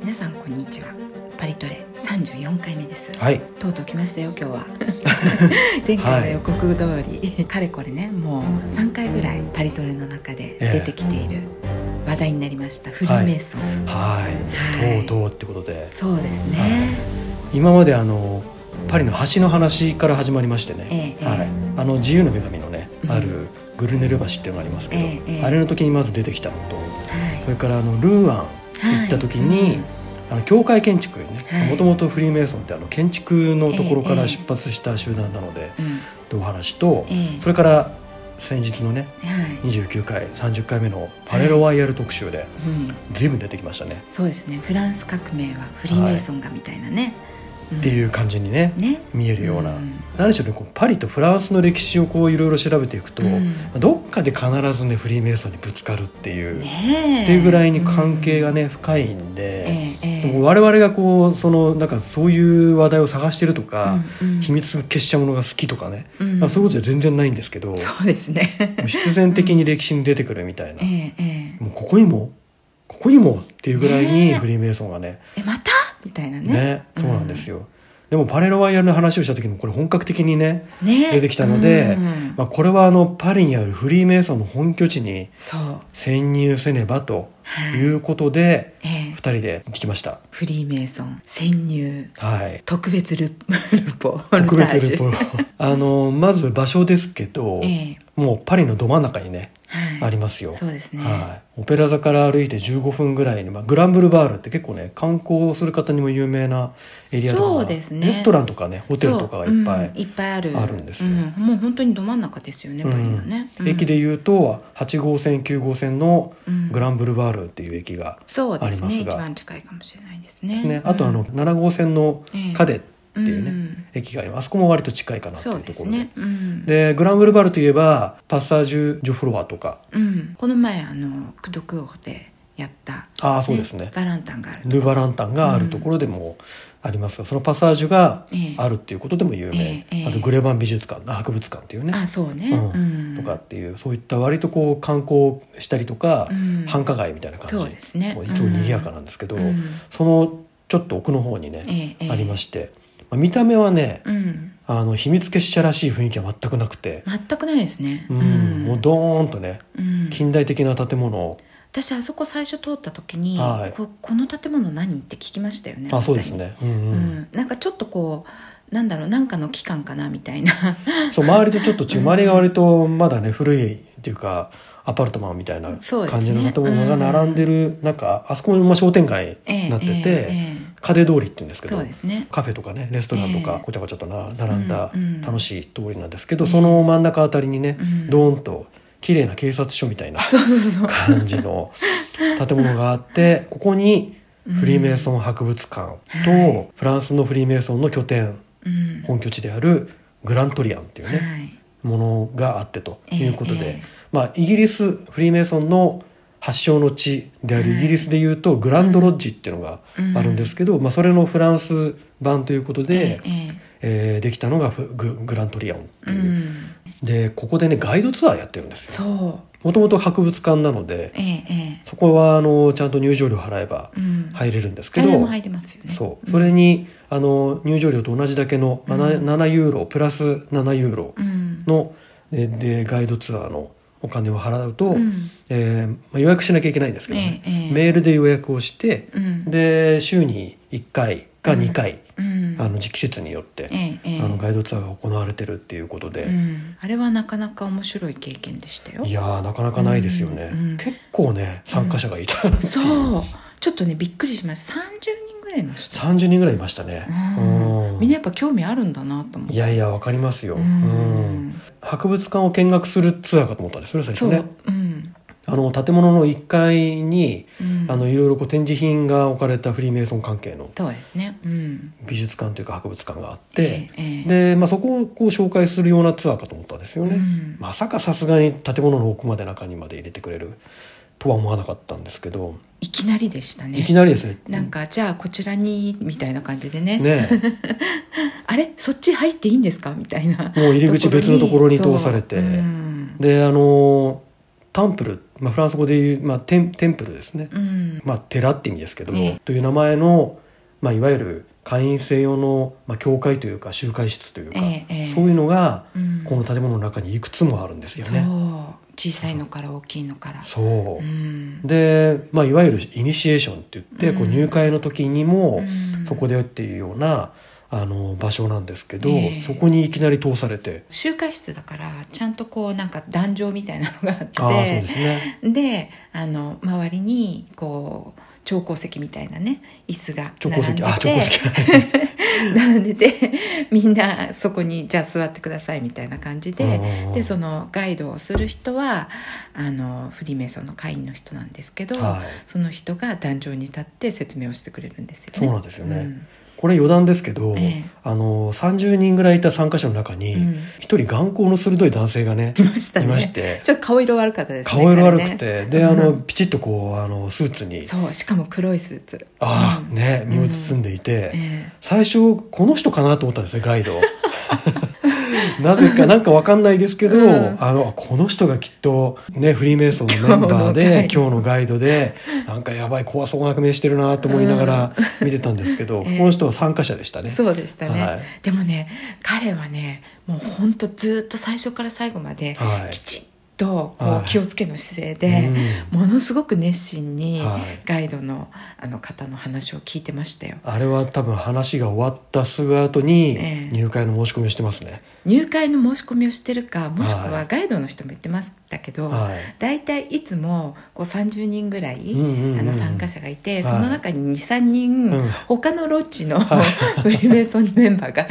皆さんこんにちは。パリトレ34回目です、はい。とうとう来ましたよ今日は。前回の予告通り、かれこれねもう3回ぐらいパリトレの中で出てきている。話題になりました、フリーメイソン、はい、はい。とうとうってことで。そうですね、今まであのパリの橋の話から始まりましてね、ええ。はい、あの自由の女神のね、うん。あるグルネル橋っていうのがありますけど、ええええ。あれの時にまず出てきたのとはい。それからあのルーアン行った時に、あの教会建築ねはい。もともとフリーメイソンってあの建築のところかええら出発した集団なので、うん。うんというお話と、ええ。それから先日のねはい。29回30回目のパレロワイヤル特集でうん、随分出てきましたね、そうですね。フランス革命はフリーメイソンがみたいなね、っていう感じにねね。見えるような、うん。何でしょうねこうパリとフランスの歴史をこういろいろ調べていくと、うん。どっかで必ずねフリーメイソンにぶつかるっていう、ねえ。っていうぐらいに関係がね、深いんで、ええええ。でも我々がこうそのなんかそういう話題を探してるとか、うんうん。秘密結社ものが好きとかね、うん。まあそういうことじゃ全然ないんですけど、そうですね。必然的に歴史に出てくるみたいな、ええええ。もうここにもここにもっていうぐらいにフリーメイソンがねえまた？みたいなね。ねそうなんですよ、でもパレロワイヤルの話をした時もこれ本格的にねね。出てきたので、うん。まあ、これはあのパリにあるフリーメイソンの本拠地に潜入せねばとはい。いうことで、ええ。二人で行ってきました。フリーメイソン潜入。はい。特別ルルポ特別ルポあのまず場所ですけど、ええ。もうパリのど真ん中にね、はいありますよ。そうですね。はい、オペラ座から歩いて15分ぐらいに、まあ、グランブルバールって結構ね観光する方にも有名なエリアとかがそうですね。レストランとかねホテルとかがいっぱいそううん。いっぱいある。あるんですよ。うん。もう本当にど真ん中ですよねパリのね、うん駅でいうと8号線9号線のうん。グランブルバールっていう駅がそうですね。一ありますが番近いかもしれないですね。ですね、あとあの7号線のカデっていうね、うん駅があります。あそこも割と近いかなとそいううところで。ね、うん。でグランブルバールといえばパッサージュ・ジョフロワとか。うん、この前あのクドクオでやったああそうですね。バランタンがあるル・バランタンがあるところでもありますが、そのパッサージュがええ。あるっていうことでも有名、ええええ。あとグレバン美術館博物館っていうね。あそうね、うん。とかっていうそういった割とこう観光したりとか、うん。繁華街みたいな感じ。そうですね。いつも賑やかなんですけど、うん。そのちょっと奥の方にね、ありまして、まあ、見た目はね、うん。あの秘密結社らしい雰囲気は全くなくて、全くないですね。うん。もうドーンとねうん。近代的な建物を、私あそこ最初通った時に、はい。ここの建物何？って聞きましたよねあそうですね、うんううん。ん、なんかちょっとこうなんだろうなんかの期間かなみたいな。そう周りとちょっと違う周りが割とまだね古いっていうかアパルトマンみたいな感じの建物が並んでる中、あそこもまあ商店街になってて、ええええカデ通りって言うんですけどね。カフェとかねレストランとええ。かごちゃごちゃとな並んだ楽しい通りなんですけど、その真ん中あたりにね、うん。ドーンと綺麗な警察署みたいな 感じの建物があってここにフリーメイソン博物館と、はい。フランスのフリーメイソンの拠点うん。本拠地であるグラントリアンっていうね、はい。ものがあってということで、まあ、イギリスフリーメイソンの発祥の地であるイギリスでいうとグランドロッジっていうのがあるんですけど、まあ、それのフランス版ということで、えええーできたのがフググラントリアンってええいう。う、ん。でここでねガイドツアーやってるんですよ。もともと博物館なのでそこはあのちゃんと入場料払えば入れるんですけど、誰でも入りますよね。そう。それにあの入場料と同じだけの 7,、うん。7ユーロプラス7ユーロうん。の、ででガイドツアーのお金を払うと、うん。えーまあ、予約しなきゃいけないんですけどね、ええええ。メールで予約をして、うん。で週に1回か2回、うん。あの季節によって、あのガイドツアーが行われてるっていうことで、うん、あれはなかなか面白い経験でしたよ。いやーなかなかないですよね、結構ね参加者がいた、そう。ちょっとねびっくりしました。30人ぐらいいました、30人ぐらいいましたね、うんうんみんなやっぱ興味あるんだなと思って。いやいやわかりますよ、うん。うん。博物館を見学するツアーかと思ったんですよね最初ね。うん。あの建物の1階にうん、あのいろいろこう展示品が置かれたフリーメイソン関係のそうですね。うん。美術館というか博物館があって、ええええ。で、まあ、そこをこう紹介するようなツアーかと思ったんですよね、うん。まさかさすがに建物の奥まで中にまで入れてくれるとは思わなかったんですけど、いきなりでしたね。いきなりですね。なんかじゃあこちらにみたいな感じでね。ね あれ？そっち入っていいんですか？みたいな。もう入り口別のところに通されて。そううん。であのタンプルっまあ、フランス語でいう、まあ、テンテンプルですね、うん。まあ、寺って意味ですけども、え。えという名前の、まあ、いわゆる会員制用の、まあ、教会というか集会室というか、ええええ。そういうのがうん。この建物の中にいくつもあるんですよそう。ね。小さいのから大きいのから。そう。うん。で、まあ、いわゆるイニシエーションって言って、こううん入会の時にもうん。そこでっていうようなあの場所なんですけど、ええ。そこにいきなり通されて。集会室だからちゃんとこうなんか壇上みたいなのがあって。ああそうですね。であの周りにこう長方席みたいなね椅子が長並んでて。方席。あ長方席並んでて みんなそこにじゃあ座ってくださいみたいな感じでうんでそのガイドをする人はあのフリーメイソンの会員の人なんですけど、はい。その人が壇上に立って説明をしてくれるんですよね。そうなんですよね。うんこれ余談ですけど、ええ。あの30人ぐらいいた参加者の中にうん。一人眼光の鋭い男性がねいましたね。いまして。ちょっと顔色悪かったですね顔色悪く彼ね。て、であのピチッとこうあのスーツに。そうしかも黒いスーツ。ああうん。ね身を包んでいて、え最初この人かなと思ったんですねガイド なぜかなんかわかんないですけど、うん。あのこの人がきっとねフリーメイソンのメンバーで 今日のガイドでなんかやばい怖そうな目してるなと思いながら見てたんですけど、ええ。この人は参加者でしたね。そうでしたね、はい。でもね彼はねもう本当ずっと最初から最後まではい。きちっとこはいう気をつけの姿勢で、うんものすごく熱心にはい。ガイドのあの方の話を聞いてましたよ。あれは多分話が終わったすぐ後にええ。入会の申し込みをしてますね。入会の申し込みをしてるかもしくははいガイドの人も言ってましたけど、はい。大体いつもこう30人ぐらい、あの参加者がいて、はい。その中に23人、うん。他のロッジのフリーメイソンメンバーが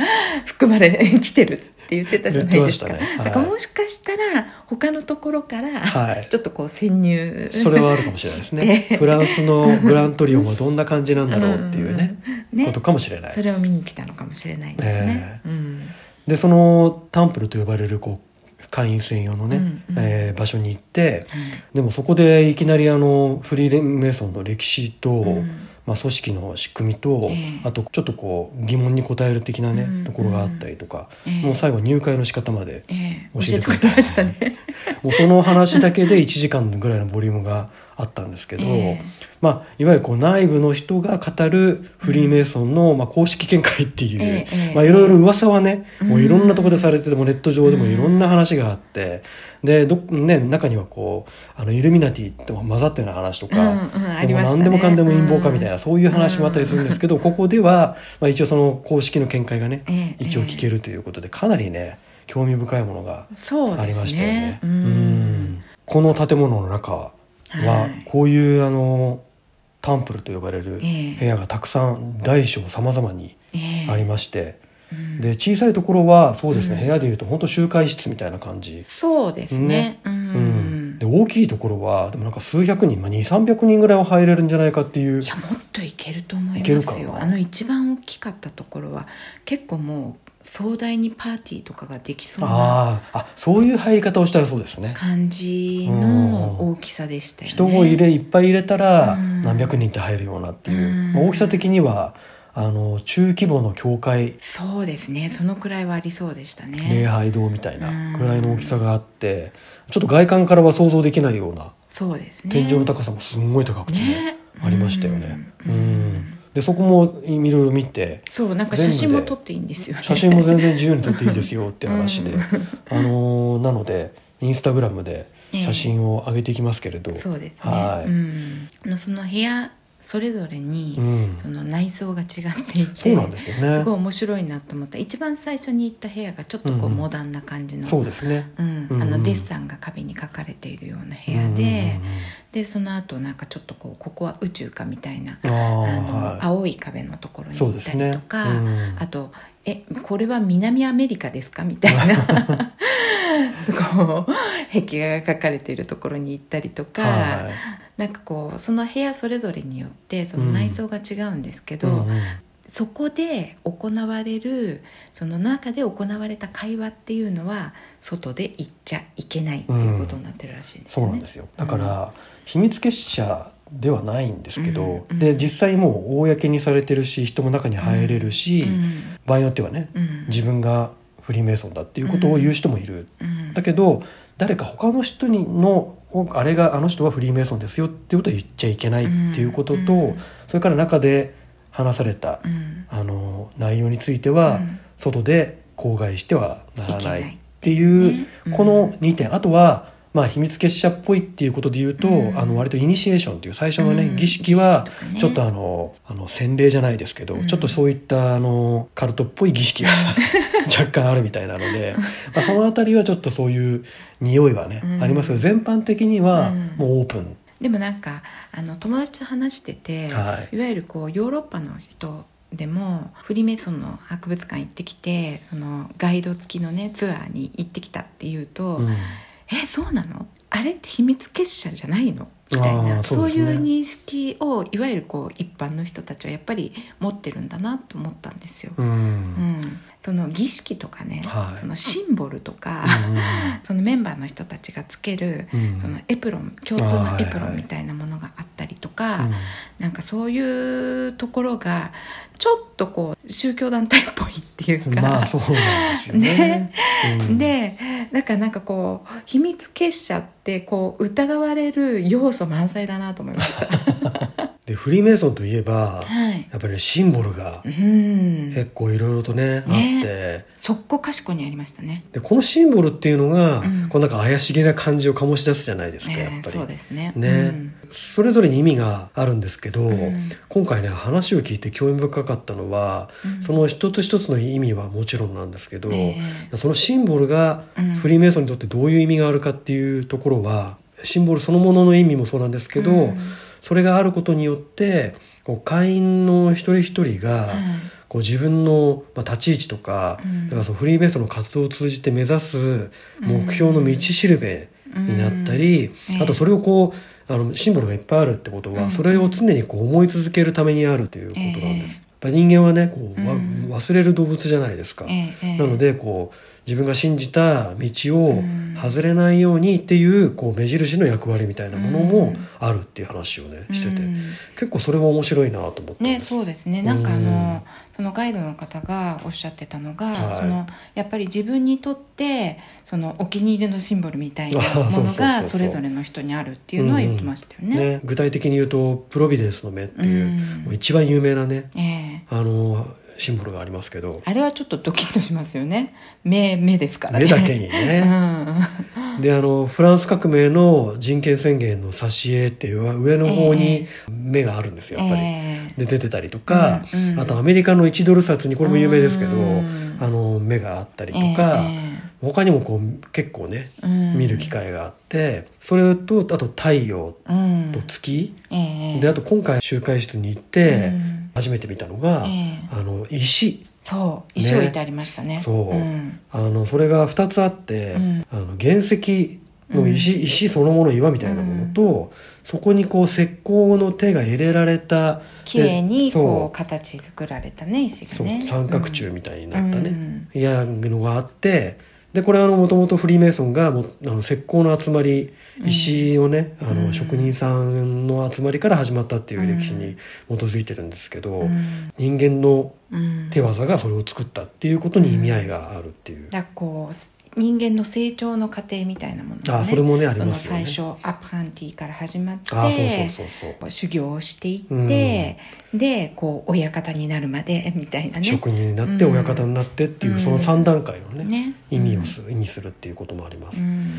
含まれ来てるって言ってたじゃないですか、ね。はい。だからもしかしたら他のところから、はい。ちょっとこう潜入それはあるかもしれないですね。フランスのグラントリオンはどんな感じなんだろうっていうね、うん。ね。ことかもしれない。そ。れを見に来たのかもしれないですね、うん。でそのタンプルと呼ばれるこう会員専用のね、うん。うんえー場所に行ってでもそこでいきなりあのフリーメイソンの歴史と、うんまあ、組織の仕組みと、ええ。あとちょっとこう疑問に答える的なね、うんところがあったりとか、ええ。もう最後入会の仕方までええ。教教えてくれましたね。もうその話だけで1時間ぐらいのボリュームがあったんですけど、ええ。まあ、いわゆるこう内部の人が語るフリーメイソンの、まあ、公式見解っていう、ええまあ、いろいろ噂はね、うんもういろんなところでされててもネット上でもいろんな話があって、でど、ね、中にはこうあのイルミナティと混ざったような話とか、うんうんありも何でもかんでも陰謀かみたいな、うん。そういう話もあったりするんですけど、ここでは、まあ、一応その公式の見解がね、ええ一応聞けるということでかなりね興味深いものがありましたよね。ね。ううん。んこの建物の中ははい。こういうあのタンプルと呼ばれるええ。部屋がたくさん大小様々にええ。ありまして、うん。で小さいところはそうですね、うん。部屋でいうと本当集会室みたいな感じ、そうですね。ね。ううん。んで大きいところはでもなんか数百人、まあ、2300人ぐらいは入れるんじゃないかっていういやもっといけると思いいけるますよあの一番大きかったところは結構もう壮大にパーティーとかができそうなあーあそういう入り方をしたらそうですね。感じの大きさでしたよね。人を入れいっぱい入れたらうん。何百人って入るようなっていう、う大きさ的にはあの中規模の教会。そうですね。そのくらいはありそうでした礼ね拝堂みたいなうん。ぐらいの大きさがあってちょっと外観からは想像できないようなそうですね。天井の高さもすんごい高くてねね。ありましたよね。ううん。んでそこもいろいろ見てそうなんか写真も撮っていいんですよね。写真も全然自由に撮っていいですよって話で、うん。あのーなのでインスタグラムで写真を上げていきますけれど、そうですね、はい。うん、その部屋それぞれに、うん。その内装が違っていてね。すごい面白いなと思った。一番最初に行った部屋がちょっとこうモダンな感じの,、そうですね。うん。うんうん。あのデッサンが壁に描かれているような部屋で、でその後なんかちょっとこうここは宇宙かみたいなあの、はい。青い壁のところに行ったりとか、うん。あと「えこれは南アメリカですか?」みたいな。すごい壁画が描かれているところに行ったりとか、はい。なんかこうその部屋それぞれによってその内装が違うんですけど、うんうん。そこで行われるその中で行われた会話っていうのは外で言っちゃいけないっていうことになってるらしいですね。そうなんですよ。だから、秘密結社ではないんですけど、うんうん。で実際もう公にされてるし人も中に入れるし、うん場合によってはね、うん。自分がフリーメイソンだっていうことを言う人もいる、うん。だけど誰か他の人にのあれがあの人はフリーメイソンですよっていうことは言っちゃいけないっていうことと、うんそれから中で話された、うん。あの内容については、うん。外で口外してはならないっていうこの2点。あとは、まあ、秘密結社っぽいっていうことで言うと、うん。あの割とイニシエーションっていう最初のね、うん。儀式はちょっとあのあの洗礼じゃないですけど、うん。ちょっとそういったあのカルトっぽい儀式が 若干あるみたいなので、まあ、そのあたりはちょっとそういう匂いはね、うん。ありますけど全般的にはうん。もうオープン。でもなんかあの友達と話してて、はい。い、わゆるこうヨーロッパの人でもフリーメイソンの博物館行ってきてそのガイド付きのねツアーに行ってきたっていうと「うんえそうなの？あれって秘密結社じゃないの?」みたいあなそ,、うね。いう認識をいわゆるこう一般の人たちはやっぱり持ってるんだなと思ったんですよ。うん。うんその儀式とかね、はい。そのシンボルとか、うんそのメンバーの人たちがつける、うん。そのエプロン共通のエプロンみたいなものがあったりとか、うんなんかそういうところがちょっとこう宗教団体っぽいっていうか、まあそうなんですよね。うん。でだからなんかこう秘密結社ってこう疑われる要素満載だなと思いました。でフリーメイソンといえばはい、やっぱりねシンボルがうん。結構いろいろとね、ね。あって。そこかしこにありましたね。でこのシンボルっていうのが、うん。こうなんか怪しげな感じを醸し出すじゃないですか、やっええぱり。そうですね。ね、うん。それぞれに意味があるんですけど、うん。今回ね話を聞いて興味深かったのは、うん。その一つ一つの意味はもちろんなんですけど、え。そのシンボルがうん。フリーメイソンにとってどういう意味があるかっていうところはシンボルそのものの意味もそうなんですけど、うんそれがあることによってこう会員の一人一人が、はい。こう自分のまあ立ち位置とか,、うん。だからそのフリーメイソンの活動を通じて目指す目標の道しるべになったり、うん。あとそれをこうあのシンボルがいっぱいあるってことは、うん。それを常にこう思い続けるためにあるということなんです。やっぱ人間はねこう、忘れる動物じゃないですか。ええええ。なのでこう自分が信じた道をうん。外れないようにっていうこう目印の役割みたいなものもうん。あるっていう話をねしてて、うん結構それは面白いなと思ったんね。そうですね。なんかあうん。のそのガイドの方がおっしゃってたのが、はい。そのやっぱり自分にとってそのお気に入りのシンボルみたいなものがそれぞれの人にあるっていうのは言ってましたよね。ね、具体的に言うとプロビデンスの目っていう、うん。もう一番有名なねええ。あのシンボルがありますけど。あれはちょっとドキッとしますよね。目目ですからね。目だけにうね。ん。であのフランス革命の人権宣言の挿絵っていうのは上の方に目があるんですよやっぱり。ええ。で出てたりとか、うんうん。あとアメリカの1ドル札にこれも有名ですけど、うん。あの目があったりとか、え他にもこう結構ねえうん。見る機会があってそれとあと太陽うん。と月、ええ。であと今回集会室に行ってうん初めて見たのが、ええ。あの石。そう石置いてありましたね。そう、ん。あのそれが2つあって、うん。あの原石の石,、石そのもの岩みたいなものと、そこにこう石膏の手が入れられた綺麗にそう。こう形作られたね石そうがね三角柱みたいになったね、うん。いやのがあってでこれはもともとフリーメイソンがもあの石膏の集まり石をね、あうん。の職人さんの集まりから始まったっていう歴史に基づいてるんですけど、うん。人間のうん。手技がそれを作ったっていうことに意味合いがあるっていう、だからこう人間の成長の過程みたいなものがあそれもねありますよね。最初アプランティから始まってあそうそうそうそう。修行をしていって、でこう親方になるまで みたいなね。職人になってうん親方になってっていう、うん。その3段階をね、ね。意味をす意味するっていうこともあります、うん。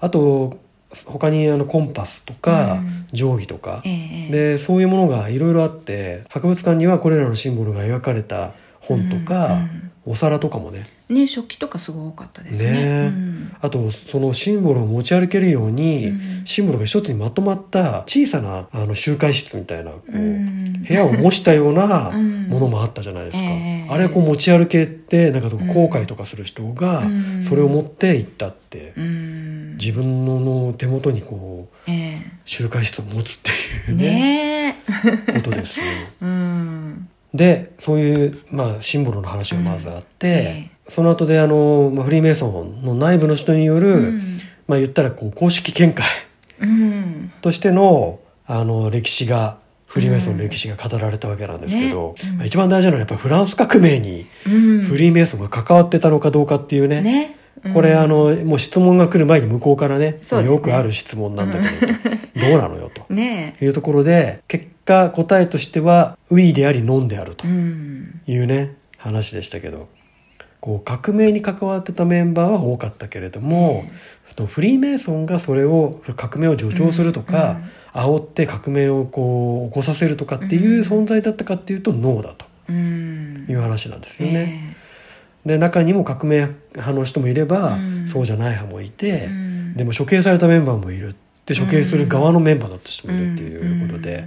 あと他にあのコンパスとか、うん。定規とか、ええでそういうものがいろいろあって博物館にはこれらのシンボルが描かれた本とか、うん。お皿とかもねね食器とかすごい多かったですね。ね。うん。あとそのシンボルを持ち歩けるように、うんシンボルが一つにまとまった小さなあの集会室みたいなこう、うん。部屋を模したようなうん。ものもあったじゃないですか、ええあれをこう持ち歩けてなんか後悔とかする人がうん。それを持って行ったって、うん。自分の手元にこうえ集会室を持つってえいうねねえ。ことです でそういう、まあ、シンボルの話がまずあって、えその後であの、まあ、フリーメイソンの内部の人による、うん。まあ言ったらこう公式見解うん。としてのあの歴史がフリーメイソンの歴史が語られたわけなんですけど、ね。うん。まあ一番大事なのはやっぱりフランス革命にうん。フリーメイソンが関わってたのかどうかっていうね,、ね。うん。これあのもう質問が来る前に向こうからねね。よくある質問なんだけど、どうなのよと。ね。いうところで結果答えとしては「ウィーであり「ノン」であるとえうん。いうね話でしたけどこう革命に関わってたメンバーは多かったけれども、そのフリーメイソンがそれを革命を助長するとか、煽って革命をこう起こさせるとかっていう存在だったかっていうとノーだと。うん。いう話なんですよね。ねで中にも革命派の人もいれば、うん。そうじゃない派もいて、でも処刑されたメンバーもいる。で処刑する側のメンバーだった人もいるっていうことで、うん。ま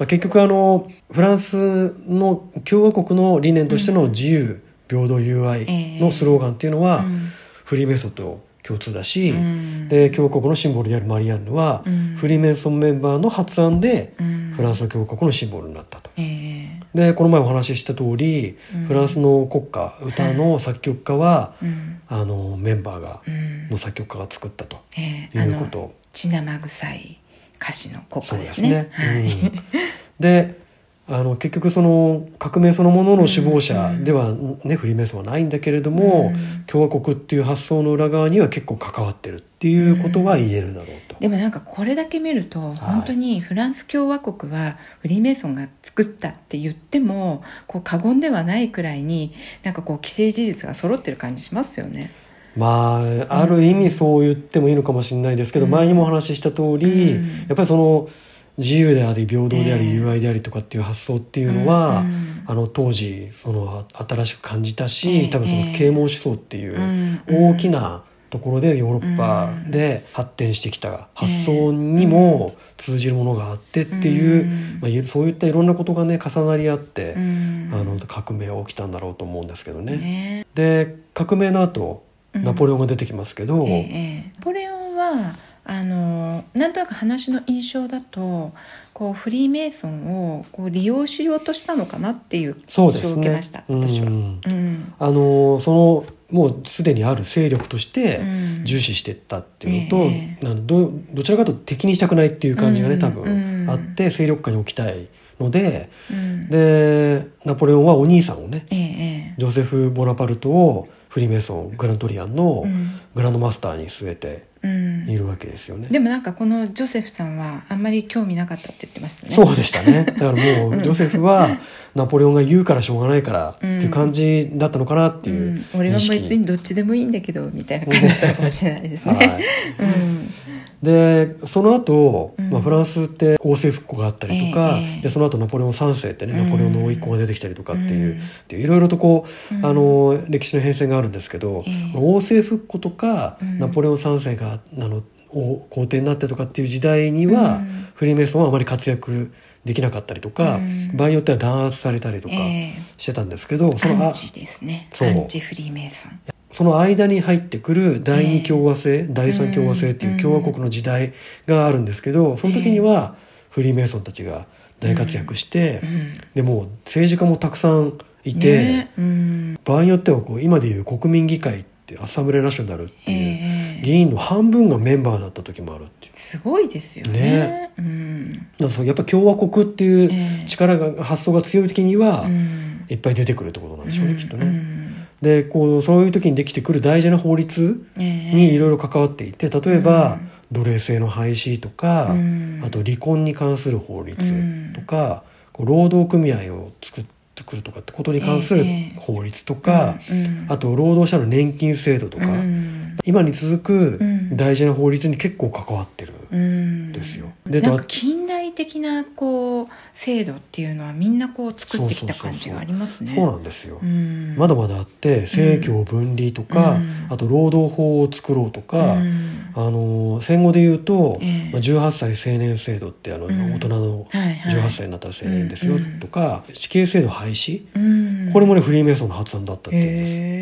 あ、結局あのフランスの共和国の理念としての自由、平等友愛のスローガンっていうのは、うん。フリーメイソンと共通だし、うん。で共和国のシンボルであるマリアンヌは、うん。フリーメイソンメンバーの発案でうん。フランスの共和国のシンボルになったと。えでこの前お話しした通り、うん。フランスの国歌歌の作曲家は、あのメンバーがうん。の作曲家が作ったとええ。いうこと。血生臭い歌詞の国歌ですすね。であの結局その革命そのものの首謀者では、ねフリーメイソンはないんだけれども、うん。共和国っていう発想の裏側には結構関わってるっていうことは言えるだろうと。でもなんかこれだけ見ると本当にフランス共和国はフリーメイソンが作ったって言ってもこう過言ではないくらいになんかこう既成事実が揃ってる感じしますよね。まあある意味そう言ってもいいのかもしれないですけど、うん。前にもお話しした通り、うん。やっぱりその自由であり平等でありええ。友愛でありとかっていう発想っていうのは、うんあの当時そのあ新しく感じたし、ええ多分その啓蒙思想っていううん大きなところでヨーロッパで発展してきた発想にも通じるものがあってっていう、うんまあ、いそういったいろんなことがね重なり合って、うんあの革命は起きたんだろうと思うんですけどね。ねで革命の後うん。ナポレオンが出てきますけど、ナポレオンはあのなんとなく話の印象だとこうフリーメイソンをこう利用しようとしたのかなっていう印象を受けました、私は。ううん。んあのそのもうすでにある勢力としてうん。重視していったっていうのと、ええ。あのどどちらかというと敵にしたくないっていう感じがね、うん。多分あって勢力下に置きたいのでうん。でナポレオンはお兄さんをねえええ。ジョセフ・ボナパルトをフリーメイソングラントリアンのうん。グランドマスターに据えてうん。いるわけですよね。でもなんかこのジョセフさんはあんまり興味なかったって言ってましたね。そうでしたね。だからもううんジョセフはナポレオンが言うからしょうがないからっていう感じだったのかなってう、いうん。俺は別にどっちでもいいんだけどみたいな感じだったのかもしれないですね。はい。うん。でその後、うん。まあフランスって王政復古があったりとか、ええ。でその後ナポレオン3世ってね、うん。ナポレオンの甥っ子が出てきたりとかっていう,、うん。っていういろいろとこう、うん。あの歴史の変遷があるんですけど、ええ。王政復古とか、うん。ナポレオン3世があのお皇帝になってとかっていう時代には、うん。フリーメイソンはあまり活躍できなかったりとか、うん。場合によっては弾圧されたりとかえしてたんですけど、えそのあアンチですね。そう。アンチフリーメイソン。その間に入ってくる第二共和制、第三共和制っていう共和国の時代があるんですけどその時にはフリーメイソンたちが大活躍して、うん。でもう政治家もたくさんいて、ね。うん。場合によってはこう今でいう国民議会ってアッサンブレーナショナルっていうええ議員の半分がメンバーだった時もあるっていう。すごいですよね。ね。うん。だからそうやっぱ共和国っていうええ。力が発想が強い時にはうん。いっぱい出てくるってことなんでしょうね、きっとね。うん。でこうそういう時にできてくる大事な法律ええ。にいろいろ関わっていて例えば、うん。奴隷制の廃止とか、うん。あと離婚に関する法律とか、こう労働組合を作ってくるとかってことに関するええ法律とか、うんあと労働者の年金制度とか、うん。今に続くうん。大事な法律に結構関わってるですよ。でなんだか近代的なこう制度っていうのはみんなこう作ってきた感じがありますね。そうなんですよ。うん。まだまだあって政教分離とか、うん。あと労働法を作ろうとか、うん。あの戦後で言うと、ええ。まあ、18歳成年制度ってあの、うん。大人のはいはい。18歳になったら成年ですようん。とか、死刑制度廃止、うん。これもねフリーメイソンの発案だったっていうんです。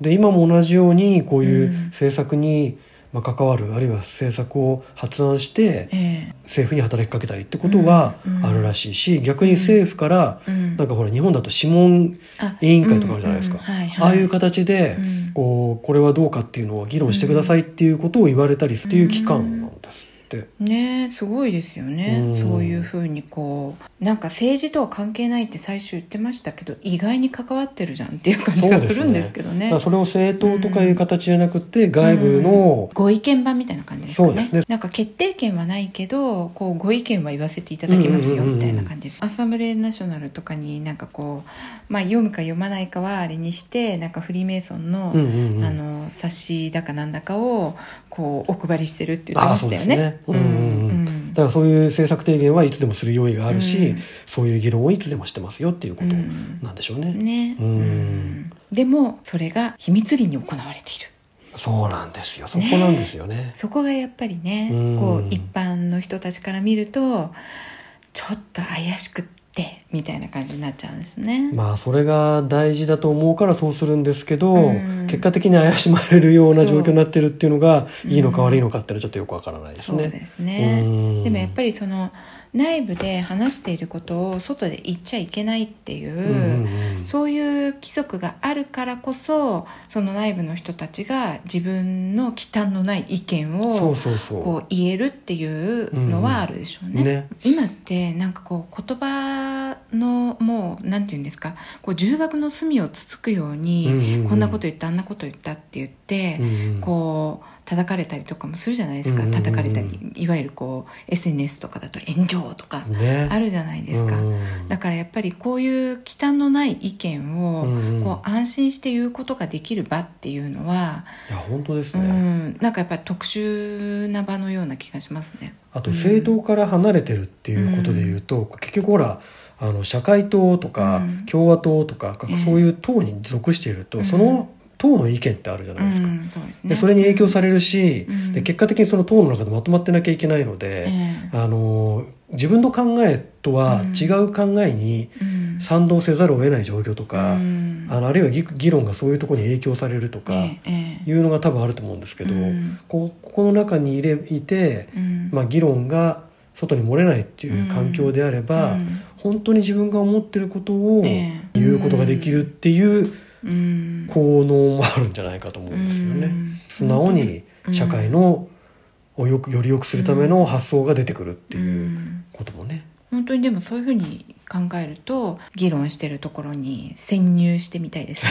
で今も同じようにこういううん。政策に、まあ、関わるあるいは政策を発案してええ。政府に働きかけたりってことはうんあるらしいし逆に政府からうんなんかほら日本だと諮問あ委員会とかあるじゃないですか、ああいう形でうん。こうこれはどうかっていうのを議論してくださいっていうことを言われたりするっていう機関なんです。って。ねすごいですよね、うん。そういうふうにこうなんか政治とは関係ないって最初言ってましたけど意外に関わってるじゃんっていう感じがするんですけどね。それを政党とかいう形じゃなくて外部の、ご意見番みたいな感じですかね。そうですね。なんか決定権はないけどこうご意見は言わせていただきますようんうんうんうん。みたいな感じで、アッサンブレーナショナルとかになんかこう、まあ、読むか読まないかはあれにしてなんかフリーメイソンの,、うんうんうん。あの冊子だかなんだかをこうお配りしてるって言ってましたよね。そうですね。うんだからそういう政策提言はいつでもする用意があるし、うん。そういう議論をいつでもしてますよっていうことうん。なんでしょうね。ね、でもそれが秘密裏に行われている。そうなんですよ。そこなんですよね。そこがやっぱりね、うん。こう一般の人たちから見るとちょっと怪しくってみたいな感じになっちゃうんですね。まあそれが大事だと思うからそうするんですけど、うん結果的に怪しまれるような状況になってるっていうのがいいのか悪いのかっていうのはちょっとよくわからないですね。そうですねうんでもやっぱりその内部で話していることを外で言っちゃいけないっていう、うんうんうん。そういう規則があるからこそその内部の人たちが自分の忌憚のない意見をこう言えるっていうのはあるでしょうね。ね。今ってなんかこう言葉のもうなんて言うんですかこう重箱の隅をつつくように、うんうんうん。こんなこと言ったあんなこと言ったって言って、うんうん。こう叩かれたりとかもするじゃないですか、うんうんうん。叩かれたりいわゆるこう SNS とかだと炎上とかね。あるじゃないですか、うん。だからやっぱりこういう忌憚のない意見を、うんうん。こう安心して言うことができる場っていうのは、いや本当ですうね。ん、なんかやっぱり特殊な場のような気がしますね。あと政党から離れてるっていうことで言うと、結局ほらあの社会党とかうん。共和党とか、ええ。そういう党に属していると、うん。その党の意見ってあるじゃないですか。うんそうですね。でそれに影響されるし、うん。で結果的にその党の中でまとまってなきゃいけないので、ええあの自分の考えとは違う考えにうん。賛同せざるを得ない状況とか、うん。あのあるいは議議論がそういうところに影響されるとか、いうのが多分あると思うんですけど、うん。こここの中に入れいて、うん。まあ、議論が外に漏れないっていう環境であれば、うん。本当に自分が思ってることをええ。言うことができるっていううん効能もあるんじゃないかと思うんですよね。うん素直に社会のをよくより良くするための発想が出てくるってういうんこともね。本当にでもそういうふうに考えると議論してるところに潜入してみたいです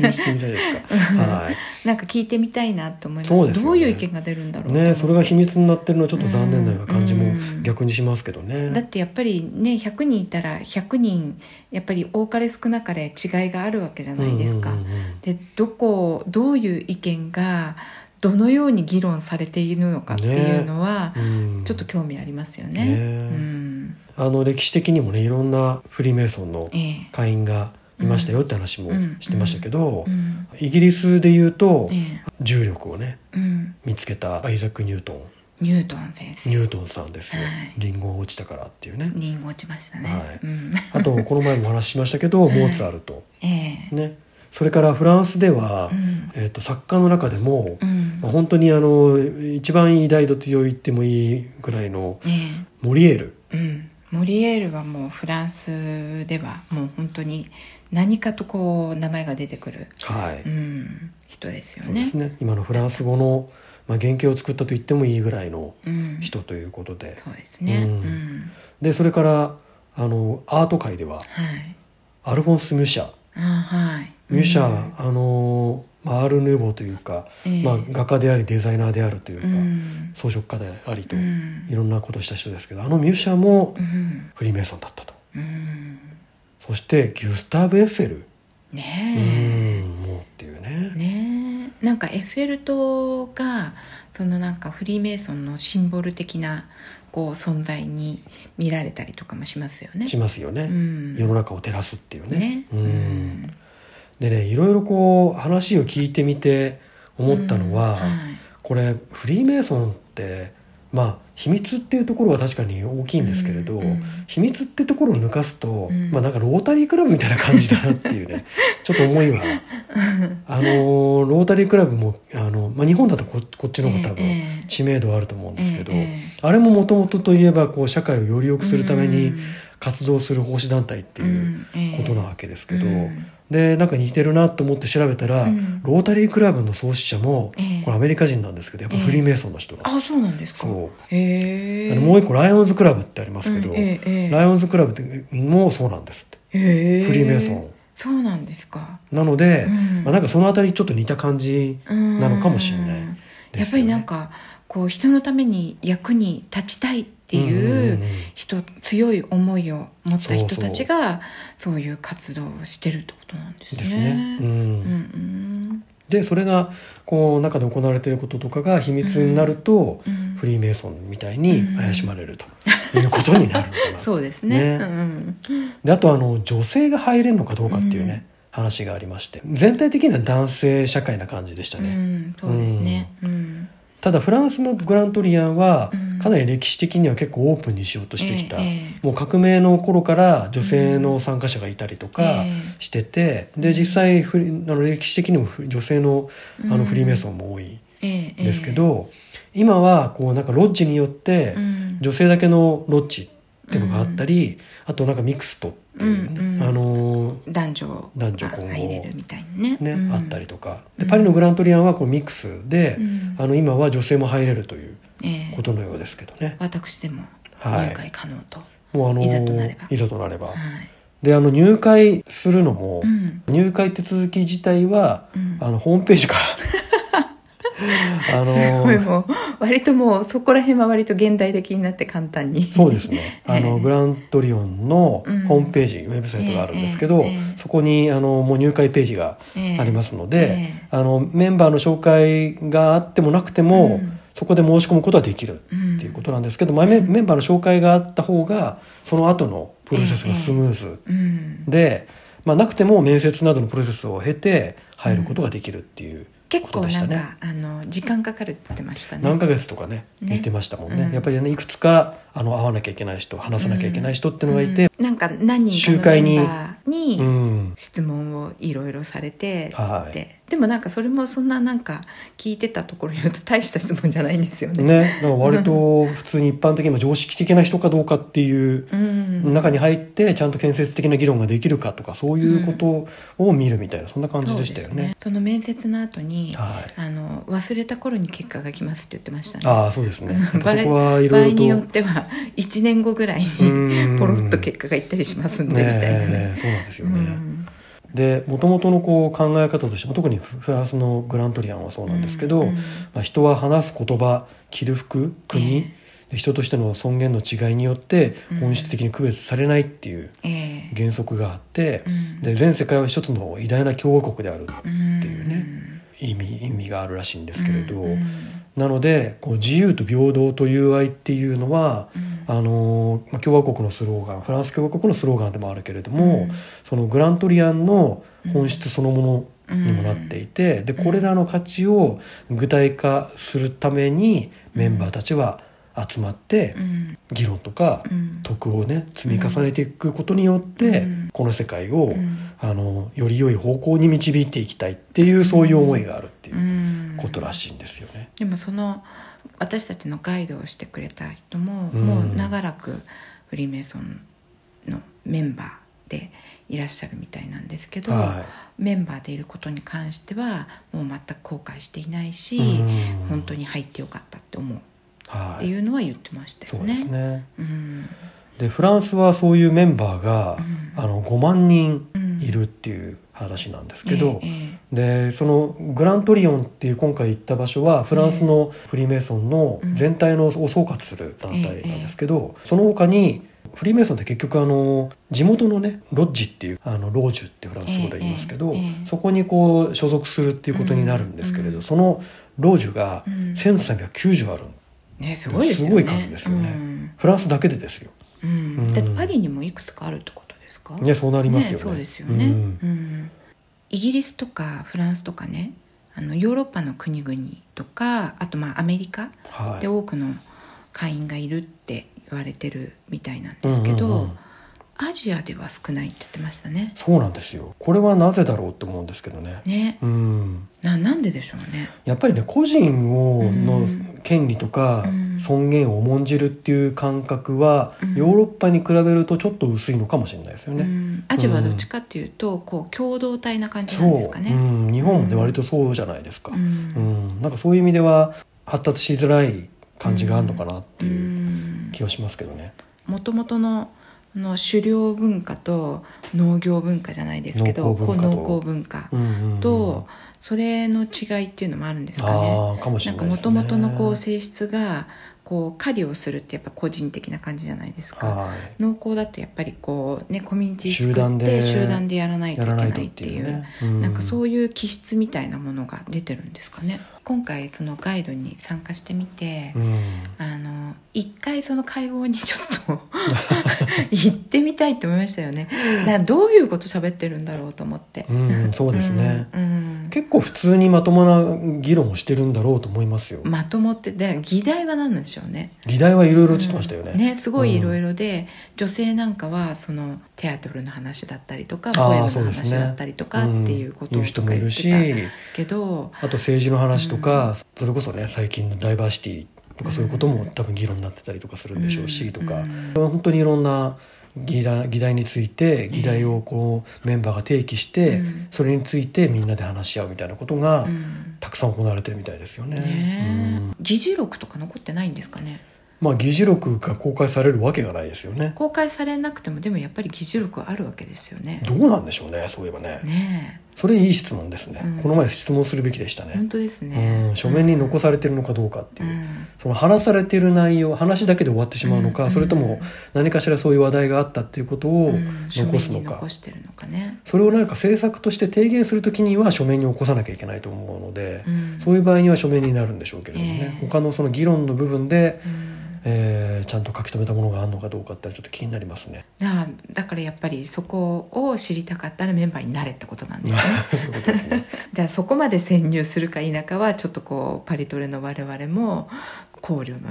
ね してみたいですか？はい。なんか聞いてみたいなと思いますそうですよねどういう意見が出るんだろうね、それが秘密になってるのはちょっと残念なような感じもうん逆にしますけどね。だってやっぱりね100人いたら100人やっぱり多かれ少なかれ違いがあるわけじゃないですか。でどこどういう意見がどのように議論されているのかっていうのは、うん。ちょっと興味ありますよね。ね。うん。あの歴史的にもねいろんなフリーメイソンのええ。会員がいましたよって話もうん。してましたけど、うん。イギリスで言うと、ええ。重力をねうん、見つけたアイザック・ニュートン。ニュートン先生。ニュートンさんですよ、はい。リンゴが落ちたからっていうね。リンゴ落ちましたね。はい。うん、あとこの前もお話ししましたけど、はい。モーツァルト。ええ。ねそれからフランスでは、うん。えー、と作家の中でも、うん。まあ、本当にあの一番偉大だと言ってもいいぐらいのえ。モリエール。えうん、モリエールはもうフランスではもう本当に何かとこう名前が出てくる、はい、うん、人ですよね。そうですね。今のフランス語の、まあ、原型を作ったと言ってもいいぐらいのうん、人ということで、そうですね。ううん。ん、でそれからあのアート界でははい。アルフォンス・ミュシャ。あはい。ミュシャ、あのまあ、アール・ヌーボーというか、ええ。まあ、画家でありデザイナーであるというか、うん。装飾家でありと、うん。いろんなことをした人ですけどあのミュシャもうん。フリーメイソンだったと。うん。そしてギュスターブ・エッフェル。うねんもうっていうね。えねえ。なんかエッフェル塔がそのなんかフリーメイソンのシンボル的なこう存在に見られたりとかもしますよね。しますよね、うん。世の中を照らすっていうね。ね。うんでねいろいろこう話を聞いてみて思ったのは、うんはい。これフリーメイソンってまあ秘密っていうところは確かに大きいんですけれど、うんうん。秘密ってところを抜かすと、うん。まあなんかロータリークラブみたいな感じだなっていうね ちょっと思いは。あのロータリークラブもあの、まあ、日本だとここっちの方が多分ええ知名度はあると思うんですけど、ええあれももともとといえばこう社会をより良くするためにうん。活動する奉仕団体っていうことなわけですけど、うんでなんか似てるなと思って調べたら、うん。ロータリークラブの創始者も、ええ。これアメリカ人なんですけどやっぱフリーメイソンの人なんです、あそうなんですか。そう。へえ。あのもう一個ライオンズクラブってありますけど、うんええええ。ライオンズクラブってもうそうなんですって。へえ。フリーメイソン。そうなんですか。なので、うん。まあ、なんかそのあたりちょっと似た感じなのかもしれないね。やっぱりなんかこう人のために役に立ちたいっていんんう人強い思いを持った人たちがそういう活動をしてるってことなんですね。ですね。うんうんうんでそれがこう中で行われていることとかが秘密になると、うんフリーメイソンみたいに怪しまれるということになるのかな。そうですね。ねうんであとあの女性が入れるのかどうかっていうね、話がありまして全体的には男性社会な感じでしたうね。ん、そうですね。うんただフランスのグラントリアンはうん。かなり歴史的には結構オープンにしようとしてきた、ええええ。もう革命の頃から女性の参加者がいたりとかええしてて、で実際フリあの歴史的にもフ女性のあうん。のフリーメイソンも多いええんですけど、今はこうなんかロッジによってうん。女性だけのロッジっていうのがあったり、あとなんかミクストっていうね、うんうん。あのー男女男女混合が入れるみたいにね。ねうん。あったりとか。でパリのグラントリアンはこのミックスで、うん。あの今は女性も入れるというええ。ことのようですけどね。私でもはい。入会可能と。もうあのいざとなれば。いざとなれば。はい。であの入会するのも、うん。入会手続き自体は、うん。あのホームページからあ すごいのもう割ともうそこら辺は割と現代的になって簡単に。そうですね。あえ。えのグラントリオンのうん。ホームページ、ウェブサイトがあるんですけど、ええええ。そこにあのもう入会ページがありますので、ええ。あのメンバーの紹介があってもなくても、うん。そこで申し込むことはできるっていうことなんですけど、まあメメンバーの紹介があった方がその後のプロセスがスムーズうん。で、まあ、なくても面接などのプロセスを経て入ることができるっていう結構なんことでしたね。かあの時間かかるって言ってましたね。何ヶ月とかねね。言ってましたもんね、うん。やっぱりねいくつかあの会わなきゃいけない人話さなきゃいけない人っていうのがいて、うん。なんか何人かの集会に質問をいろいろされて、はい。ででもなんかそれもそんななんか聞いてたところによると大した質問じゃないんですよね。ねだから割と普通に一般的に常識的な人かどうかっていううん、中に入ってちゃんと建設的な議論ができるかとかそういうことを見るみたいなそんな感じでしたよそうですね。その面接の後に、はい。あの忘れた頃に結果が来ますって言ってましたね。ああそうですね。そこはいろいろと場合によっては1年後ぐらいうん。にポロッと結果がいったりしますんでみたいなね。そうなんですよね。うん。でもともとのこう考え方としても特にフランスのグラントリアンはそうなんですけど、うんうんまあ、人は話す言葉着る服国、えで人としての尊厳の違いによってうん。本質的に区別されないっていうええ。原則があって、うん。で全世界は一つの偉大な共和国であるうんっていうね意味意味があるらしいんですけれど、うんなのでこう自由と平等と友愛っていうのは、うん。あのまあ、共和国のスローガンフランス共和国のスローガンでもあるけれども、うん。そのグラントリアンの本質そのものにもなっていて、でこれらの価値を具体化するためにメンバーたちは集まってうん。議論とかうん。徳をね積み重ねていくことによって、うん。この世界を、うん。あのより良い方向に導いていきたいっていうそういう思いがあるっていううん。ことらしいんですよね。でもその私たちのガイドをしてくれた人も、うん。もう長らくフリーメイソンのメンバーでいらっしゃるみたいなんですけど、はメンバーでいることに関してはもう全く後悔していないし、うん。本当に入ってよかったって思う。い、っはい、ていうのは言ってましたよね。そうですね。うん。でフランスはそういうメンバーが、うん。あの5万人いるっていう話なんですけど、えええでそのグラントリオンっていう今回行った場所はフランスのフリーメイソンの全体のを総括する団体なんですけど、その他にフリーメイソンって結局あの地元のねロッジっていうあのロージュってフランス語で言いますけど、そこにこう所属するっていうことになるんですけれど、うんそのロージュがうん。1390ある、ねすごいですよね。すごい数ですよね。うん。フランスだけでですよ。うん。うん。だってパリにもいくつかあるってことですか？ねそうなりますよね。そうですよね、うん。うん。イギリスとかフランスとかねあのヨーロッパの国々とかあとまあアメリカはい。で多くの会員がいるって言われてるみたいなんですけど、うんうんうんアジアでは少ないって言ってましたね。そうなんですよ。これはなぜだろうって思うんですけどね。ね。うん。ななんででしょうね。やっぱりね個人をうん。の権利とかうん。尊厳を重んじるっていう感覚はうん。ヨーロッパに比べるとちょっと薄いのかもしれないですよね。うん。アジアはどっちかっていうとこう共同体な感じなそう、んですかね。うん、日本もね割とそうじゃないですか。ううん。ん、なんかそういう意味では発達しづらい感じがあるのかなっていう気がしますけどね。もともとのあの狩猟文化と農業文化じゃないですけど農耕文化とそれの違いっていうのもあるんですかね。かもしなんかもれないですね。ともとのこう性質がこう狩りをするってやっぱ個人的な感じじゃないですか。はい農耕だとやっぱりこうねコミュニティ集作って集団でやらないといけないとってていういうね。うんなんかそういう気質みたいなものが出てるんですかね今回そのガイドに参加してみて、うん。あの一回その会合にちょっと 行ってみたいと思いましたよね。だどういうこと喋ってるんだろうと思って、うん、そうですね。うんうん。結構普通にまともな議論をしてるんだろうと思いますよ。まともってで議題は何なんでしょうね。議題はいろいろしてましたよね。ねすごいいろいろで、女性なんかはそのテアトルの話だったりとかポエムの話だったりとかっていうことん。を言ってたけどあと政治の話とか、それこそね最近のダイバーシティとかそういうことも多分議論になってたりとかするんでしょうし、とか、うん。本当にいろんな議題議題について議題をこうメンバーが提起して、うん。それについてみんなで話し合うみたいなことが、うん。たくさん行われてるみたいですよね。ねうん。え議事録とか残ってないんですかね？まあ議事録が公開されるわけがないですよね。公開されなくてもでもやっぱり議事録はあるわけですよね。どうなんでしょうねそういえばね。ねそれいい質問ですね、うん。この前質問するべきでしたね。え本当ですうねん書面に残されてるのかどうかっていう、うん。その話されている内容話だけで終わってしまうのか、うん。それとも何かしらそういう話題があったっていうことを残すのか、残してるのかね。それを何か政策として提言するときには書面に起こさなきゃいけないと思うので、うん。そういう場合には書面になるんでしょうけれどもね、ええ。他のその議論の部分で、うんえーちゃんと書き留めたものがあるのかどうかってちょっと気になりますね。だだからやっぱりそこを知りたかったらメンバーになれってことなんですねそういうことですね。じゃあそこまで潜入するか否かはちょっとこうパリトレの我々も考慮の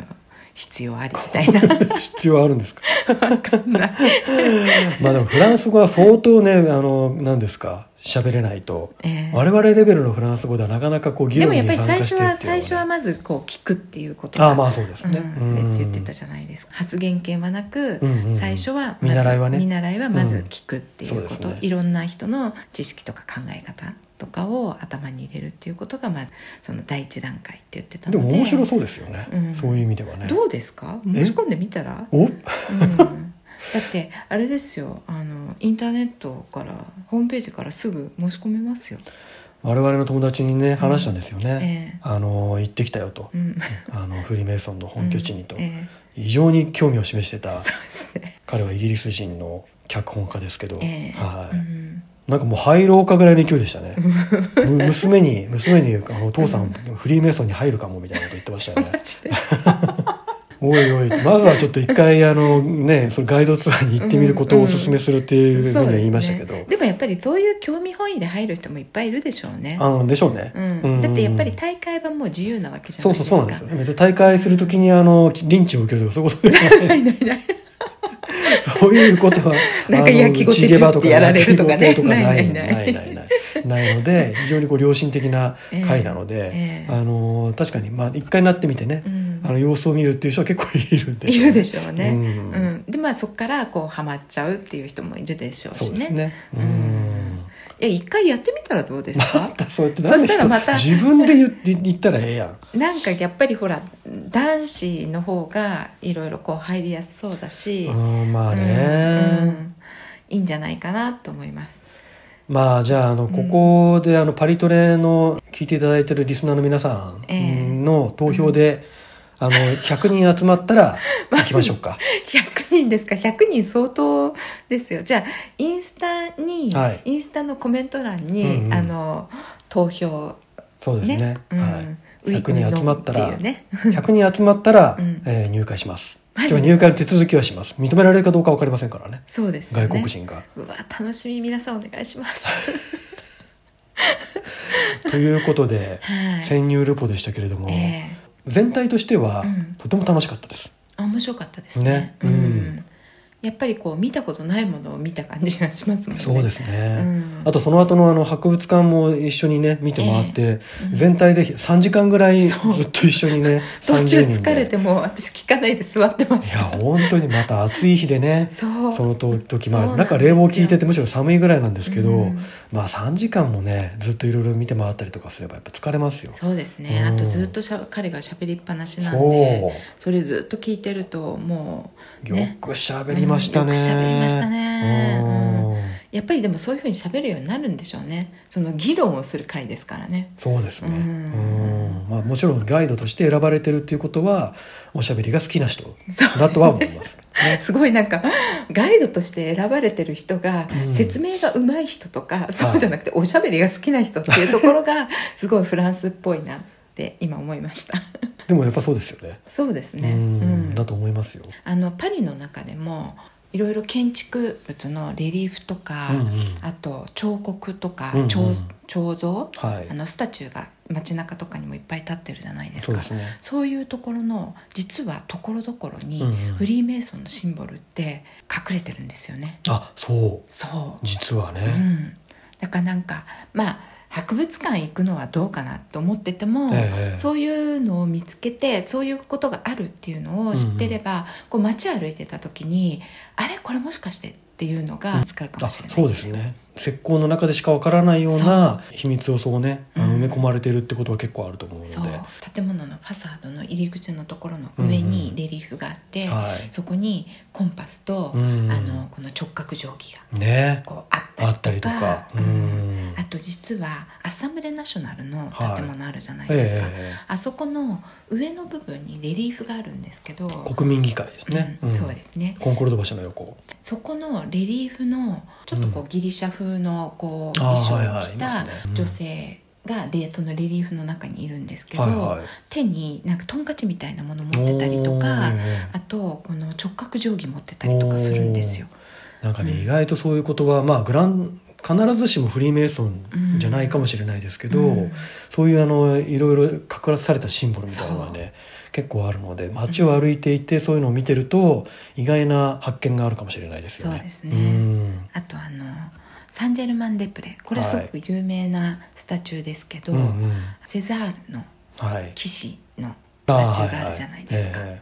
必要ありみたいな。必要あるんですか？わかんない、まあでもフランス語は相当ねあの何ですか？喋れないと。ええ。我々レベルのフランス語ではなかなかこう議でも論にやっぱり参加して最初は最っていうのね。初はまずこう聞くっていうことああまあそうですね。うん、って言ってたじじゃないですか。発言権はなく、うんうんうん。最初は見習いはね。見習いはまず聞くっていうこと、うん。ね。いろんな人の知識とか考え方とかを頭に入れるっていうことがまずその第一段階って言ってたでので。も面白そうですよね、うん。そういう意味ではね。どうですか？申し込んでみたら、お？うん、だってあれですよ。あのインターネットからホームページからすぐ申し込めますよ、我々の友達にね話したんですよね、ええ。あの行ってきたよと、うん、あのフリーメイソンの本拠地にと、うん。え非常に興味を示してたね。彼はイギリス人の脚本家ですけど、ええ。はい。うんなんかもう入ろうかぐらいの勢いでしたね。む娘に娘にあの「お父さんフリーメイソンに入るかも」みたいなこと言ってましたよね。おいおい。まずはちょっと一回あのねそのガイドツアーに行ってみることをお勧めするっていうふうには言いましたけど、そうですねでもやっぱりそういう興味本位で入る人もいっぱいいるでしょうね、あのでしょうね、うん、だってやっぱり大会はもう自由なわけじゃそうないですか。そうそうなんですよ。ね別に大会するときにあのリンチを受けるとかそういうことですよないね ないない そういうことはなんか焼きごてチゲバとかチュッてやられるとかね。とかないなないいないない。ないので非常にこう良心的な会なので、ええ。あの確かにまあ一回なってみてね、うん。あの様子を見るっていう人は結構いるんでいるでしょうね、ううん。んでまあそこからこうハマっちゃうっていう人もいるでしょうしね。そうですね。ううんんいや一回やってみたらどうです まかたそうやってそしたらまた 自分で言って言ったらええやん。なんかやっぱりほら男子の方がいろいろこう入りやすそうだし、うんまあね、うんうん。いいんじゃないかなと思います。まあじゃああのここであのパリトレの聞いていただいてるリスナーの皆さええ。んの投票で、あの100人集まったら 行きましょうか。100人ですか？100人相当ですよ。じゃあインスタに、はい。インスタのコメント欄に、うんうん。あの投票そうですね。うん。はい、ウィ100人集まったらね。100人集まったら、うん。えー入会します。マジででも入会の手続きはします。認められるかどうか分かりませんからね。そうですよね。外国人が。うわ楽しみ。皆さんお願いします。ということで、はい。潜入ルポでしたけれども、ええ全体としては、うん。とても楽しかったです。あ面白かったですね。ね。うんやっぱりこう見たことないものを見た感じがしますもんね。そうですね、うん。あとその後のあの博物館も一緒にね見て回って、うん。全体で3時間ぐらいずっと一緒にね 途中30人で疲れてもう私聞かないで座ってまいやした本当にまた暑い日でねそう。その時まあなんか冷房効いててむしろ寒いぐらいなんですけど、うん。まあ3時間もねずっといろいろ見て回ったりとかすればやっぱ疲れますよ。そうですね、うん。あとずっとしゃ彼が喋りっぱなしなんでそれずっと聞いてるともうよねく喋りましたね、うんよく喋りましたね。うん。やっぱりでもそういうふうに喋るようになるんでしょうね。その議論をする会ですからね。そうですね、うん。うん。まあ、もちろんガイドとして選ばれてるっていうことはおしゃべりが好きな人だとは思います、ね、すごいなんかガイドとして選ばれてる人がうん。説明が上手い人とか、そうじゃなくておしゃべりが好きな人っていうところがすごいフランスっぽいなって今思いました。でもやっぱそうですよね。そうですね、うんうん。だと思いますよ、あのパリの中でもいろいろ建築物のレリーフとか、うんうん。あと彫刻とか、うんうん。彫彫像はい。あのスタチューが街中とかにもいっぱい立ってるじゃないですか。そうですね。そういうところの実はところどころにうんうん。フリーメイソンのシンボルって隠れてるんですよね、あそう。そう。実はね、うん、だからなんかまあ博物館行くのはどうかなと思ってても、ええ。そういうのを見つけてそういうことがあるっていうのを知ってれば、こう街歩いてた時にあれ？これもしかしてっていうのが見つかるかもあしれないそうですね。石膏の中でしかわからないような秘密をそうねうん埋め込まれてるってことは結構あると思うので、そう。建物のファサードの入り口のところの上にレリーフがあって、はい。そこにコンパスと、うんあのこの直角定規がね。こうああったりとか。ううん。んあと実はアッサンブレナショナルのはい。建物あるじゃないですか、えあそこの上の部分にレリーフがあるんですけど、え国民議会ですね、うん。ん。そうですね。コンコルド橋の横。そこのレリーフのちょっとこうギリシャ風のこう衣装はいはい。を着た女性がレそのレリーフの中にいるんですけど、はいはい。手になんかトンカチみたいなもの持ってたりとかあとこの直角定規持ってたりとかするんですよ。えなんかね、うん。意外とそういうことはまあグラン必ずしもフリーメイソンじゃないかもしれないですけど、うん。そういうあのいろいろ隠されたシンボルみたいなのがね結構あるので街を歩いていてそういうのを見てると意外な発見があるかもしれないですよね。そうですね。うん。あとあのサンジェルマン・デ・プレこれすごく有名なスタチューですけど、うんうん。セザールのはい。騎士のスタチューがあるじゃないですか。あ,、あ,、はい。はい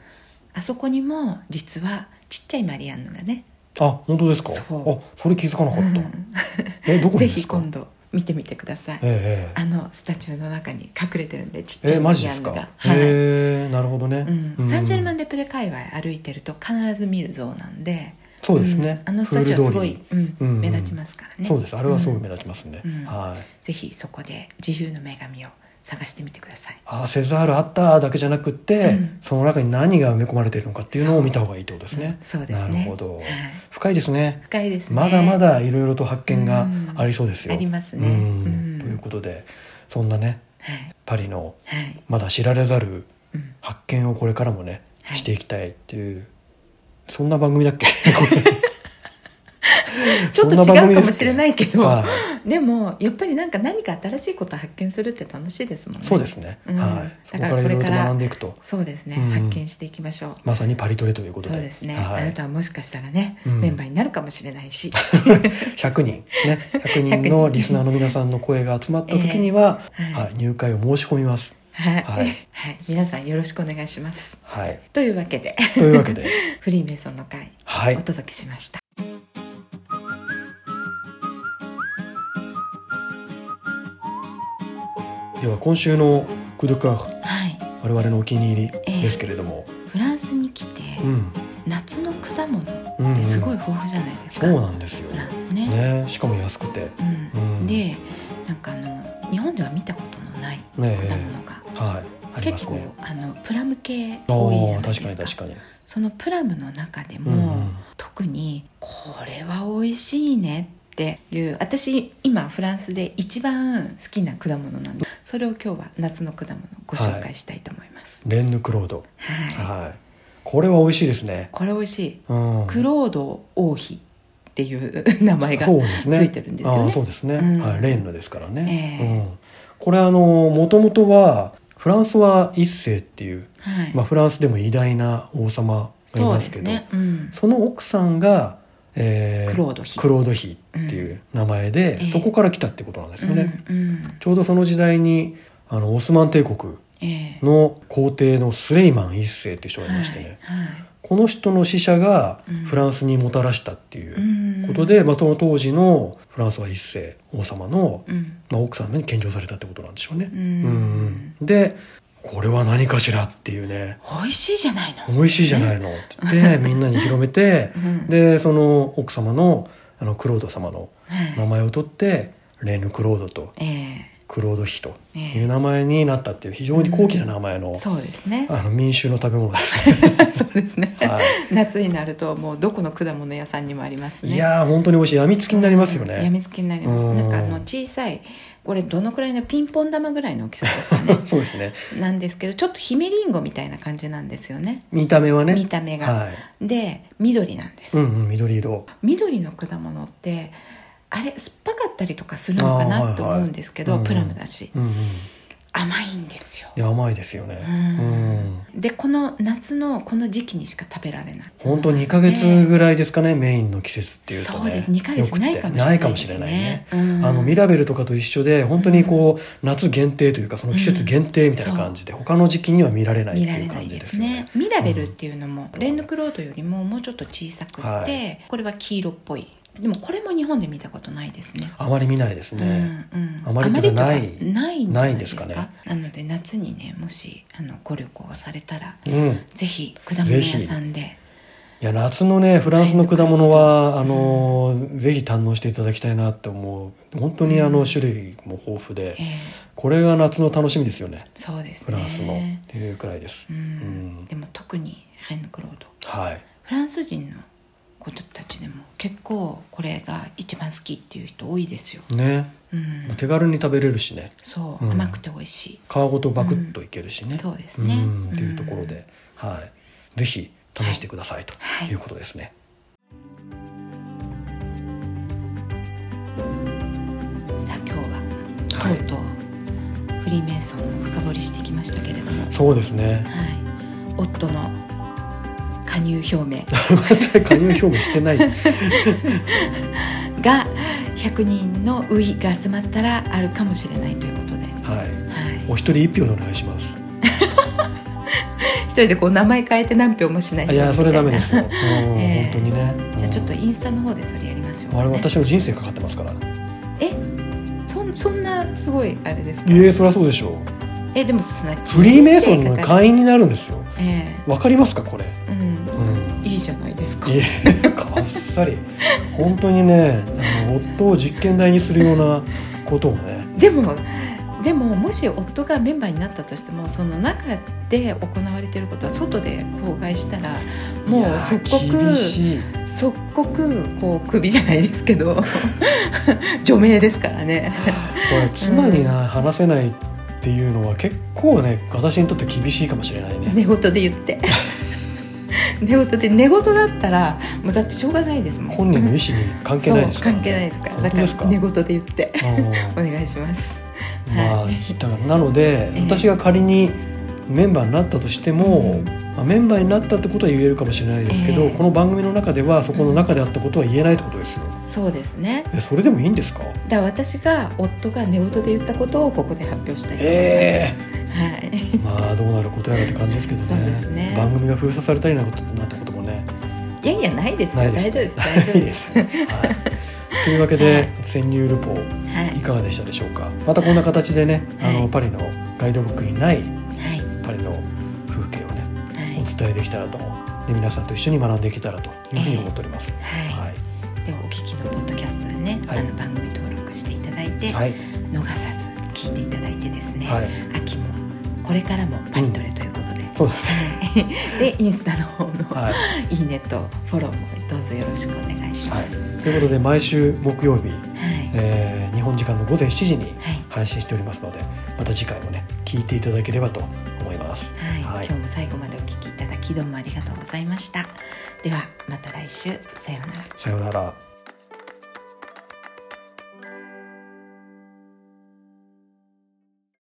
えそこにも実はちっちゃいマリアンヌがね、えあ本当ですか？そう。あそれ気づかなかった。うん。えどこぜにですか？ひ今度見てみてください、ええあのスタチューの中に隠れてるんでちっえええちゃいマリアンヌが。はい。へえなるほどね。うん、サンジェルマン・でデ・プレ界隈歩いてると必ず見る像なんでそうですね。うん。あのスタチューはすごいうんうん目立ちますからね。そうです。あれはすごいうん目立ちますね。うん。はい。ぜひそこで自由の女神を探してみてください。あセザールあっただけじゃなくって、うん。その中に何が埋め込まれているのかっていうのを見た方がいいってことですね。うん。そうですね。なるほど。はい。深いですね。深いですね。まだまだいろいろと発見がありそうですよ。うんありますね。ということでそんなねはい。パリのはい、まだ知られざるうん、発見をこれからもね、はい。していきたいっていうそんな番組だっけ？ちょっと違うかもしれないけど、はい。でもやっぱりなんか何か新しいことを発見するって楽しいですもんね。そうですね、うん。はい。だかららこれから学んでいくと。そうですね、うん。発見していきましょう。まさにパリトレということで。そうですね、はい。あなたはもしかしたらね、うん。メンバーになるかもしれないし。100人。ね。100人のリスナーの皆さんの声が集まった時には、えーはいはい、入会を申し込みますはい、ははい。い皆さんよろしくお願いします。はい。というわけで。というわけで。フリーメイソンの会、はい。お届けしました。では今週の「クドカーはい。我々のお気に入りですけれども、フランスに来て、うん。夏の果物うんってすごい豊富じゃないですか、そうなんですよ。フランスね。ね。しかも安くて。うん。うん。でなんかあの日本では見たことのない果ね物が、はい。ありま結構あのプラム系あ多いじゃあないですか。確かに確かに。そのプラムの中でも、うんうん。特にこれは美味しいねっていう私今フランスで一番好きな果物なんでそれを今日は夏の果物をご紹介したいと思います、レンヌクロード。はい。はい。これは美味しいですね。これ美味しい。うん。クロード王妃っていう名前がついてるんですよね。そうですね、うん。はい、レンヌですからね、ええ。うん、これあのもともとはフランソワ一世っていう、はい、まあ、フランスでも偉大な王様がいそうまけどですすね、うん、その奥さんが、えークロード妃。クロード妃っていう名前で、ええ。そこから来たってことなんですよね、うんうん。ちょうどその時代にあのオスマン帝国ええ。の皇帝のスレイマン一世っていう人がいましてね、はいはいこの人の使者がうん。フランスにもたらしたっていううん。ことで、まあ、その当時のフランスは一世王様の、うん。まあ、奥さんに献上されたってことなんでしょうね。う。うん。んでこれは何かしらっていうね。美味しいじゃないの、美味しいじゃないの。って言ってみんなに広めて うん。でその奥様のあのクロード様のはい。名前を取ってレーヌ・クロードとえクロード妃とえいう名前になったっていう非常に高貴な名前のえ、そうですね。あの民衆の食べ物です。そうですね、は夏になるともうどこの果物屋さんにもありますね。いやー本当に美味しい。やみつきになりますよね。やみつきになります。うん。なんかあの小さいこれどのくらいのピンポン玉ぐらいの大きさですかね。そうですね。なんですけどちょっと姫りんごみたいな感じなんですよね。見た目はね。見た目が、はい。で緑なんです、うんうん緑色。緑の果物ってあれ酸っぱかったりとかするのかなはいはいと思うんですけど、うんプラムだし。うんうん。甘いんですよ。いや甘いですよね。ううん。ん。でこの夏のこの時期にしか食べられない。本当2ヶ月ぐらいですかね、メインの季節っていうとね。そうです。2ヶ月ないかもしれないね。ないかもしれないね。うん。あのミラベルとかと一緒で本当にこう夏限定というかその季節限定みたいな感じで他の時期には見られないっていう感じでですね。ね。ミラベルっていうのも、レンヌクロードよりももうちょっと小さくって、はい。これは黄色っぽいでもこれも日本で見たことないですね。あまり見ないですね。うんうん、あまりというかないないないですか？ないんですかなので夏にねもしあのご旅行されたらうん。ぜひ果物屋さんで。いや夏のねフランスの果物はあのぜひ堪能していただきたいなって思う。本当にあの種類も豊富でえーこれが夏の楽しみですよね。そうですね。フランスの。っていうくらいです、うん。うん。でも特にレンヌクロード。はい。フランス人の子たちでも結構これが一番好きっていう人多いですよ、ね。うん、手軽に食べれるしね。そう、うん。甘くて美味しい。皮ごとバクッといけるしね、そうですね。うん。っていうところで、はい、ぜひ試してくださいとはい。いうことですね、さあ今日ははい。とうとうフリーメイソンを深掘りしてきましたけれども、はい、そうですね。夫の加入表明。加入表明してない。が100人のウイが集まったらあるかもしれないということで、はい。はい、お一人一票でお願いします。一人でこう名前変えて何票もしないあいやそれダメですよ、うんええ。本当にね。じゃあちょっとうんインスタの方でそれやりましょう。か、ね、あれ私の人生かかってますから。え？そんそんなすごいあれですか？いえそりゃそうでしょう。えでもそんなフリーメイソンの会員になるんですよ。えわかりますかこれ？えうんじゃないですか。いえかっさり。本当にねあの夫を実験台にするようなことをね。でもでももし夫がメンバーになったとしてもその中で行われていることは外で公害したらもいうや即刻即刻こうクビじゃないですけど 除名ですからね。これ妻にな話せないっていうのは結構ね私にとって厳しいかもしれないね。寝言で言って 寝言で寝言だったらもうだってしょうがないですもん。本人の意思に関係ないですか関係ないですから。だから寝言で言ってうん お願いします。まあはい。だからなので、ええ。私が仮にメンバーになったとしても、うん。まあ、メンバーになったってことは言えるかもしれないですけど、ええ。この番組の中ではそこの中であったことは言えないってことですよそうですね。えそれでもいいんですか？だから私が夫が寝言で言ったことをここで発表したいと思います、えはい。えまあどうなることやらって感じですけどそうねですね。番組が封鎖されたりなんてなったこともね。いやいやないですよ。ないです。大丈夫 です。大丈夫です。はい、というわけで、はい。潜入ルポはい。いかがでしたでしょうか？またこんな形でね、あはい。のパリのガイドブックにないはい。パリの風景をねはい。お伝えできたらとで皆さんと一緒に学んでいけたらというふうに思っております。はい、はではお聞きのポッドキャストでね、はい。あの番組登録していただいて、い、はい、逃さず聞いていただいてですね、はい、秋もこれからもパリトレということで、そうです。ね。でインスタの方の、はい、い、いねとフォローもどうぞよろしくお願いしはい。ます。、ということで毎週木曜日、はい、えー日本時間の午前7時にはい。配信しておりますので、また次回もね聞いていただければと思います。はい、今日も最後まできどうもありがとうございました。ではまた来週さようなら。さようなら。